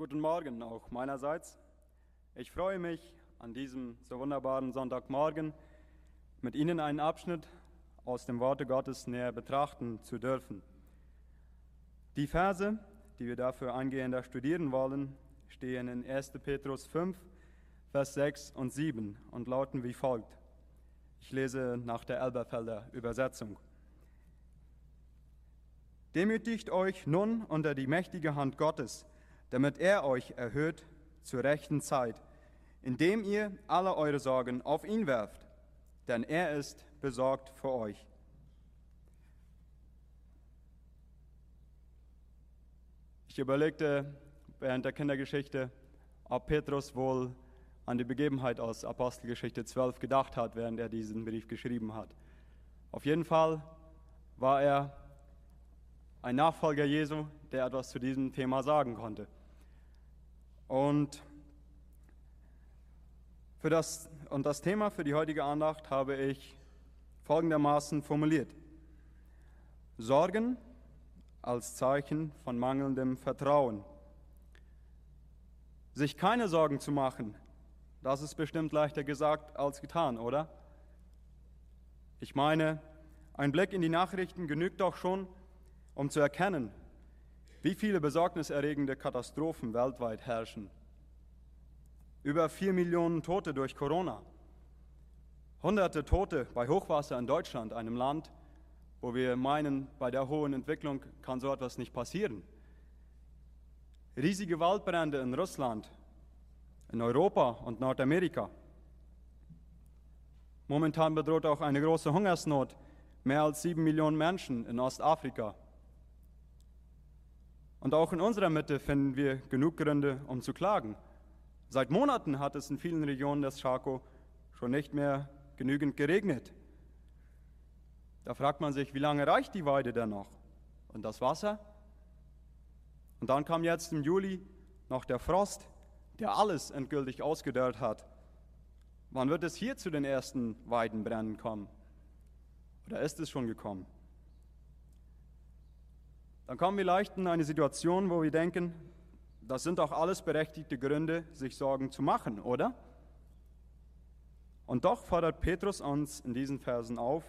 Guten Morgen auch meinerseits. Ich freue mich, an diesem so wunderbaren Sonntagmorgen mit Ihnen einen Abschnitt aus dem Worte Gottes näher betrachten zu dürfen. Die Verse, die wir dafür eingehender studieren wollen, stehen in 1. Petrus 5, Vers 6 und 7 und lauten wie folgt. Ich lese nach der Elberfelder Übersetzung. Demütigt euch nun unter die mächtige Hand Gottes, damit er euch erhöht zur rechten Zeit, indem ihr alle eure Sorgen auf ihn werft, denn er ist besorgt für euch. Ich überlegte während der Kindergeschichte, ob Petrus wohl an die Begebenheit aus Apostelgeschichte 12 gedacht hat, während er diesen Brief geschrieben hat. Auf jeden Fall war er ein Nachfolger Jesu, der etwas zu diesem Thema sagen konnte. Und, für das, und das Thema für die heutige Andacht habe ich folgendermaßen formuliert. Sorgen als Zeichen von mangelndem Vertrauen. Sich keine Sorgen zu machen, das ist bestimmt leichter gesagt als getan, oder? Ich meine, ein Blick in die Nachrichten genügt doch schon, um zu erkennen, wie viele besorgniserregende Katastrophen weltweit herrschen. Über vier Millionen Tote durch Corona. Hunderte Tote bei Hochwasser in Deutschland, einem Land, wo wir meinen, bei der hohen Entwicklung kann so etwas nicht passieren. Riesige Waldbrände in Russland, in Europa und Nordamerika. Momentan bedroht auch eine große Hungersnot mehr als sieben Millionen Menschen in Ostafrika. Und auch in unserer Mitte finden wir genug Gründe, um zu klagen. Seit Monaten hat es in vielen Regionen des Chaco schon nicht mehr genügend geregnet. Da fragt man sich, wie lange reicht die Weide denn noch? Und das Wasser? Und dann kam jetzt im Juli noch der Frost, der alles endgültig ausgedörrt hat. Wann wird es hier zu den ersten Weidenbränden kommen? Oder ist es schon gekommen? Dann kommen wir leicht in eine Situation, wo wir denken, das sind doch alles berechtigte Gründe, sich Sorgen zu machen, oder? Und doch fordert Petrus uns in diesen Versen auf,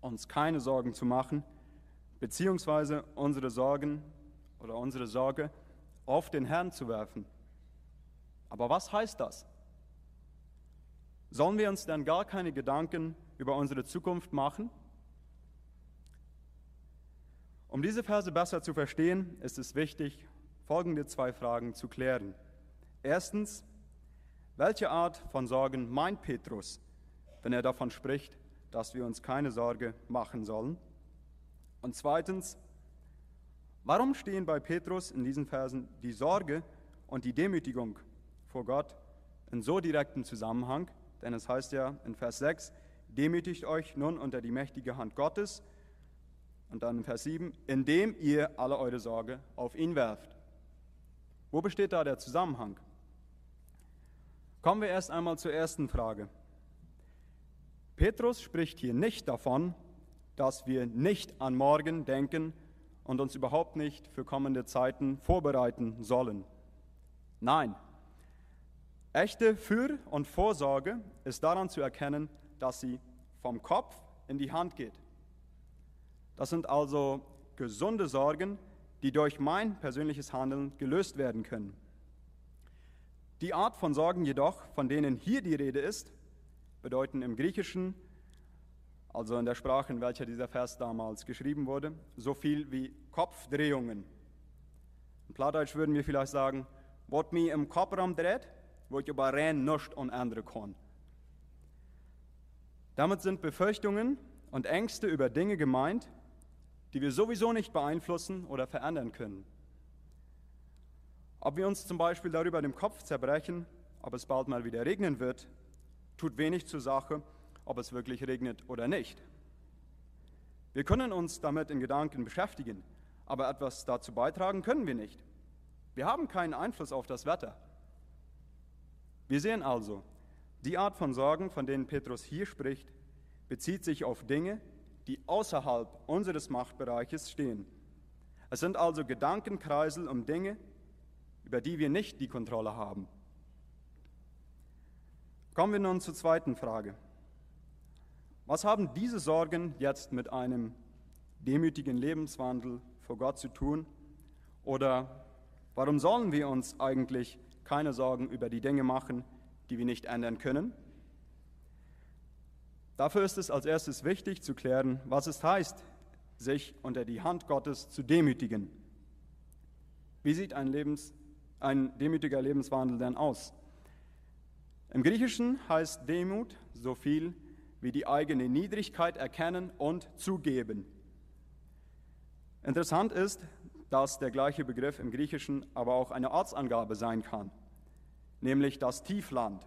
uns keine Sorgen zu machen, beziehungsweise unsere Sorgen oder unsere Sorge auf den Herrn zu werfen. Aber was heißt das? Sollen wir uns dann gar keine Gedanken über unsere Zukunft machen? Um diese Verse besser zu verstehen, ist es wichtig, folgende zwei Fragen zu klären. Erstens, welche Art von Sorgen meint Petrus, wenn er davon spricht, dass wir uns keine Sorge machen sollen? Und zweitens, warum stehen bei Petrus in diesen Versen die Sorge und die Demütigung vor Gott in so direktem Zusammenhang? Denn es heißt ja in Vers 6, demütigt euch nun unter die mächtige Hand Gottes, und dann Vers 7, indem ihr alle eure Sorge auf ihn werft. Wo besteht da der Zusammenhang? Kommen wir erst einmal zur ersten Frage. Petrus spricht hier nicht davon, dass wir nicht an morgen denken und uns überhaupt nicht für kommende Zeiten vorbereiten sollen. Nein, echte Für- und Vorsorge ist daran zu erkennen, dass sie vom Kopf in die Hand geht. Das sind also gesunde Sorgen, die durch mein persönliches Handeln gelöst werden können. Die Art von Sorgen jedoch, von denen hier die Rede ist, bedeuten im Griechischen, also in der Sprache, in welcher dieser Vers damals geschrieben wurde, so viel wie Kopfdrehungen. In Plattdeutsch würden wir vielleicht sagen, was mir im Kopf dreht, wo ich aber rein nichts und andere kann. Damit sind Befürchtungen und Ängste über Dinge gemeint, die wir sowieso nicht beeinflussen oder verändern können. Ob wir uns zum Beispiel darüber den Kopf zerbrechen, ob es bald mal wieder regnen wird, tut wenig zur Sache, ob es wirklich regnet oder nicht. Wir können uns damit in Gedanken beschäftigen, aber etwas dazu beitragen können wir nicht. Wir haben keinen Einfluss auf das Wetter. Wir sehen also, die Art von Sorgen, von denen Petrus hier spricht, bezieht sich auf Dinge, die außerhalb unseres Machtbereiches stehen. Es sind also Gedankenkreisel um Dinge, über die wir nicht die Kontrolle haben. Kommen wir nun zur zweiten Frage. Was haben diese Sorgen jetzt mit einem demütigen Lebenswandel vor Gott zu tun? Oder warum sollen wir uns eigentlich keine Sorgen über die Dinge machen, die wir nicht ändern können? Dafür ist es als erstes wichtig zu klären, was es heißt, sich unter die Hand Gottes zu demütigen. Wie sieht ein, Lebens, ein demütiger Lebenswandel denn aus? Im Griechischen heißt Demut so viel wie die eigene Niedrigkeit erkennen und zugeben. Interessant ist, dass der gleiche Begriff im Griechischen aber auch eine Ortsangabe sein kann, nämlich das Tiefland.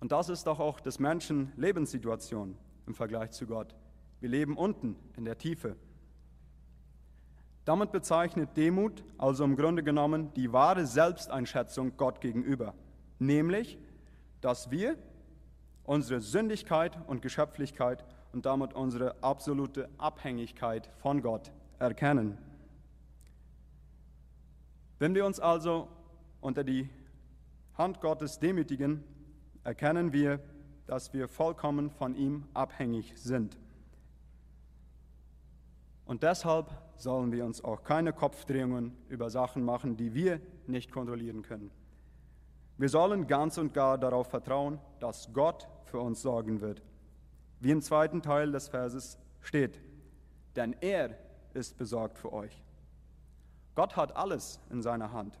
Und das ist doch auch des Menschen Lebenssituation im Vergleich zu Gott. Wir leben unten in der Tiefe. Damit bezeichnet Demut also im Grunde genommen die wahre Selbsteinschätzung Gott gegenüber, nämlich, dass wir unsere Sündigkeit und Geschöpflichkeit und damit unsere absolute Abhängigkeit von Gott erkennen. Wenn wir uns also unter die Hand Gottes demütigen, erkennen wir, dass wir vollkommen von ihm abhängig sind. Und deshalb sollen wir uns auch keine Kopfdrehungen über Sachen machen, die wir nicht kontrollieren können. Wir sollen ganz und gar darauf vertrauen, dass Gott für uns sorgen wird. Wie im zweiten Teil des Verses steht, denn er ist besorgt für euch. Gott hat alles in seiner Hand.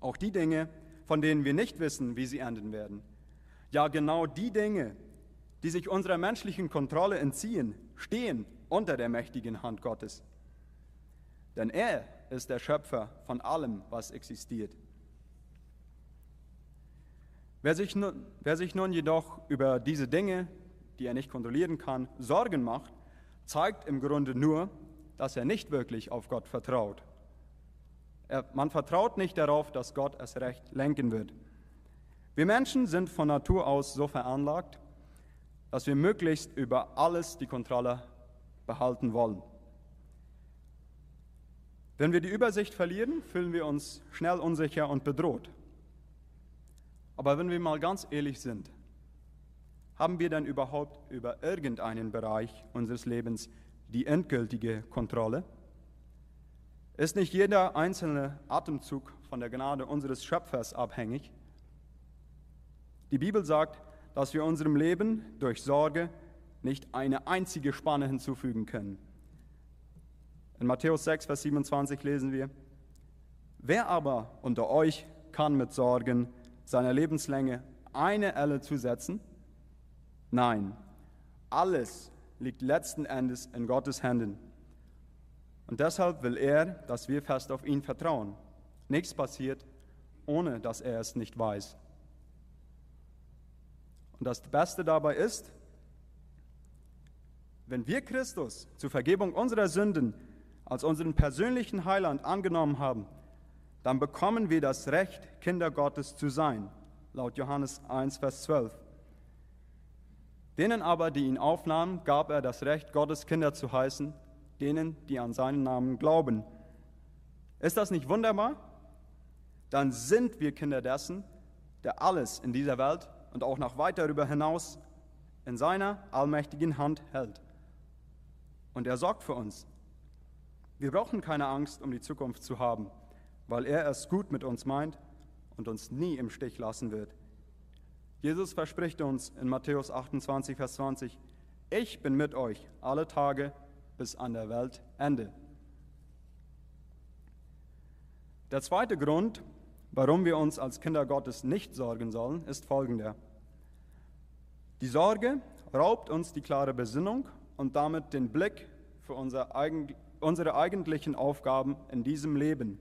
Auch die Dinge, von denen wir nicht wissen, wie sie enden werden. Ja, genau die Dinge, die sich unserer menschlichen Kontrolle entziehen, stehen unter der mächtigen Hand Gottes. Denn er ist der Schöpfer von allem, was existiert. Wer sich, nun, wer sich nun jedoch über diese Dinge, die er nicht kontrollieren kann, Sorgen macht, zeigt im Grunde nur, dass er nicht wirklich auf Gott vertraut. Er, man vertraut nicht darauf, dass Gott es recht lenken wird. Wir Menschen sind von Natur aus so veranlagt, dass wir möglichst über alles die Kontrolle behalten wollen. Wenn wir die Übersicht verlieren, fühlen wir uns schnell unsicher und bedroht. Aber wenn wir mal ganz ehrlich sind, haben wir denn überhaupt über irgendeinen Bereich unseres Lebens die endgültige Kontrolle? Ist nicht jeder einzelne Atemzug von der Gnade unseres Schöpfers abhängig? Die Bibel sagt, dass wir unserem Leben durch Sorge nicht eine einzige Spanne hinzufügen können. In Matthäus 6, Vers 27 lesen wir, Wer aber unter euch kann mit Sorgen seiner Lebenslänge eine Elle zusetzen? Nein, alles liegt letzten Endes in Gottes Händen. Und deshalb will er, dass wir fest auf ihn vertrauen. Nichts passiert, ohne dass er es nicht weiß. Und das Beste dabei ist, wenn wir Christus zur Vergebung unserer Sünden als unseren persönlichen Heiland angenommen haben, dann bekommen wir das Recht, Kinder Gottes zu sein, laut Johannes 1, Vers 12. Denen aber, die ihn aufnahmen, gab er das Recht, Gottes Kinder zu heißen, denen, die an seinen Namen glauben. Ist das nicht wunderbar? Dann sind wir Kinder dessen, der alles in dieser Welt und auch noch weit darüber hinaus in seiner allmächtigen Hand hält und er sorgt für uns. Wir brauchen keine Angst, um die Zukunft zu haben, weil er es gut mit uns meint und uns nie im Stich lassen wird. Jesus verspricht uns in Matthäus 28, Vers 20, ich bin mit euch alle Tage bis an der Weltende. Der zweite Grund, warum wir uns als Kinder Gottes nicht sorgen sollen, ist folgender. Die Sorge raubt uns die klare Besinnung und damit den Blick für unser eigen, unsere eigentlichen Aufgaben in diesem Leben.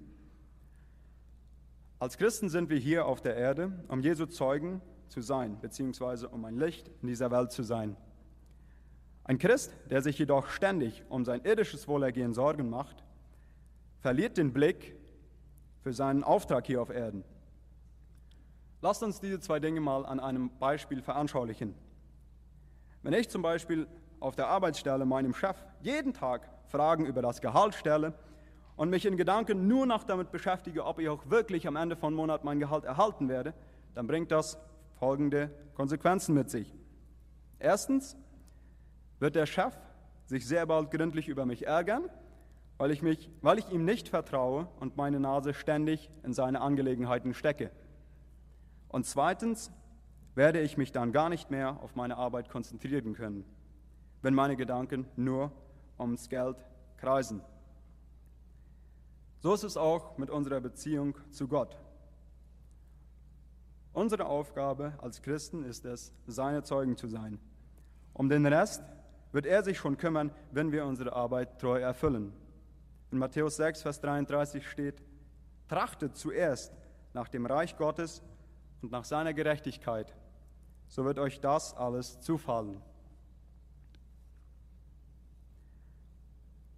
Als Christen sind wir hier auf der Erde, um Jesu Zeugen zu sein, beziehungsweise um ein Licht in dieser Welt zu sein. Ein Christ, der sich jedoch ständig um sein irdisches Wohlergehen Sorgen macht, verliert den Blick für seinen Auftrag hier auf Erden. Lasst uns diese zwei Dinge mal an einem Beispiel veranschaulichen. Wenn ich zum Beispiel auf der Arbeitsstelle meinem Chef jeden Tag Fragen über das Gehalt stelle und mich in Gedanken nur noch damit beschäftige, ob ich auch wirklich am Ende von Monat mein Gehalt erhalten werde, dann bringt das folgende Konsequenzen mit sich. Erstens wird der Chef sich sehr bald gründlich über mich ärgern, weil ich, mich, weil ich ihm nicht vertraue und meine Nase ständig in seine Angelegenheiten stecke. Und zweitens werde ich mich dann gar nicht mehr auf meine Arbeit konzentrieren können, wenn meine Gedanken nur ums Geld kreisen. So ist es auch mit unserer Beziehung zu Gott. Unsere Aufgabe als Christen ist es, seine Zeugen zu sein. Um den Rest wird er sich schon kümmern, wenn wir unsere Arbeit treu erfüllen. In Matthäus 6, Vers 33 steht, trachtet zuerst nach dem Reich Gottes und nach seiner Gerechtigkeit, so wird euch das alles zufallen.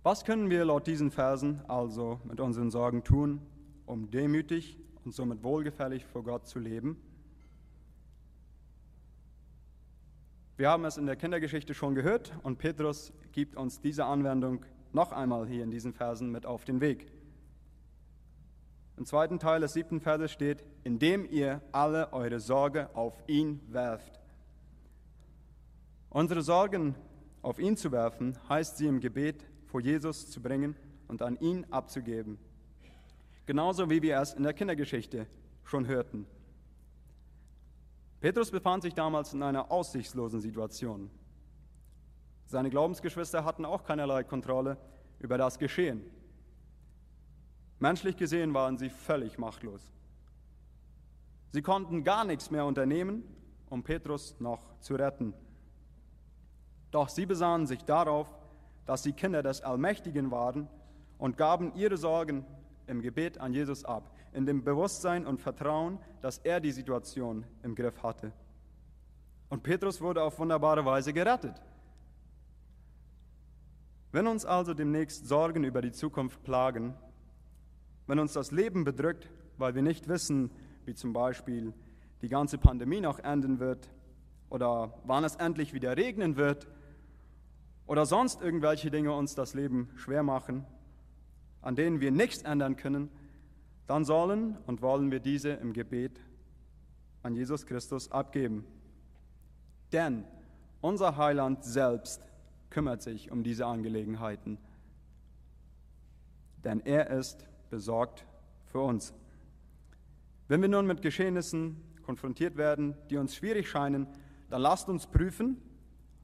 Was können wir laut diesen Versen also mit unseren Sorgen tun, um demütig und somit wohlgefällig vor Gott zu leben? Wir haben es in der Kindergeschichte schon gehört und Petrus gibt uns diese Anwendung noch einmal hier in diesen Versen mit auf den Weg. Im zweiten Teil des siebten Verses steht, indem ihr alle eure Sorge auf ihn werft. Unsere Sorgen auf ihn zu werfen, heißt sie im Gebet vor Jesus zu bringen und an ihn abzugeben. Genauso wie wir es in der Kindergeschichte schon hörten. Petrus befand sich damals in einer aussichtslosen Situation. Seine Glaubensgeschwister hatten auch keinerlei Kontrolle über das Geschehen. Menschlich gesehen waren sie völlig machtlos. Sie konnten gar nichts mehr unternehmen, um Petrus noch zu retten. Doch sie besahen sich darauf, dass sie Kinder des Allmächtigen waren und gaben ihre Sorgen im Gebet an Jesus ab, in dem Bewusstsein und Vertrauen, dass er die Situation im Griff hatte. Und Petrus wurde auf wunderbare Weise gerettet. Wenn uns also demnächst Sorgen über die Zukunft plagen, wenn uns das Leben bedrückt, weil wir nicht wissen, wie zum Beispiel die ganze Pandemie noch enden wird oder wann es endlich wieder regnen wird oder sonst irgendwelche Dinge uns das Leben schwer machen, an denen wir nichts ändern können, dann sollen und wollen wir diese im Gebet an Jesus Christus abgeben. Denn unser Heiland selbst kümmert sich um diese Angelegenheiten. Denn er ist besorgt für uns. Wenn wir nun mit Geschehnissen konfrontiert werden, die uns schwierig scheinen, dann lasst uns prüfen,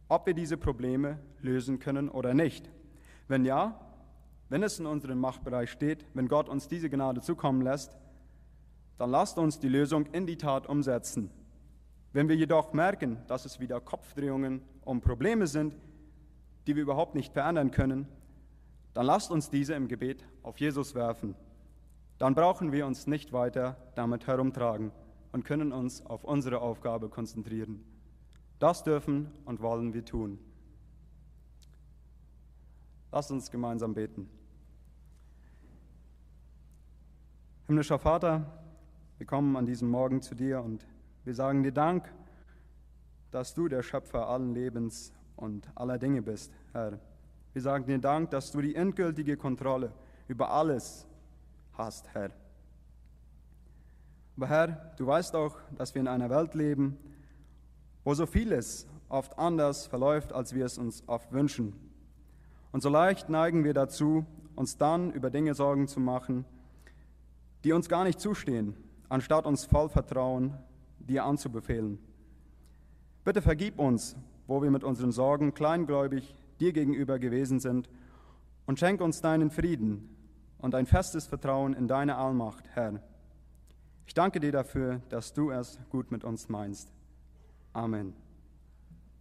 ob wir diese Probleme lösen können oder nicht. Wenn ja, wenn es in unserem Machtbereich steht, wenn Gott uns diese Gnade zukommen lässt, dann lasst uns die Lösung in die Tat umsetzen. Wenn wir jedoch merken, dass es wieder Kopfdrehungen um Probleme sind, die wir überhaupt nicht verändern können, dann lasst uns diese im Gebet auf Jesus werfen. Dann brauchen wir uns nicht weiter damit herumtragen und können uns auf unsere Aufgabe konzentrieren. Das dürfen und wollen wir tun. Lass uns gemeinsam beten. Himmlischer Vater, wir kommen an diesem Morgen zu dir und wir sagen dir Dank, dass du der Schöpfer allen Lebens und aller Dinge bist, Herr. Wir sagen dir Dank, dass du die endgültige Kontrolle über alles hast, Herr. Aber Herr, du weißt auch, dass wir in einer Welt leben, wo so vieles oft anders verläuft, als wir es uns oft wünschen. Und so leicht neigen wir dazu, uns dann über Dinge Sorgen zu machen, die uns gar nicht zustehen, anstatt uns voll Vertrauen dir anzubefehlen. Bitte vergib uns, wo wir mit unseren Sorgen kleingläubig dir gegenüber gewesen sind, und schenk uns deinen Frieden und ein festes Vertrauen in deine Allmacht, Herr. Ich danke dir dafür, dass du es gut mit uns meinst. Amen.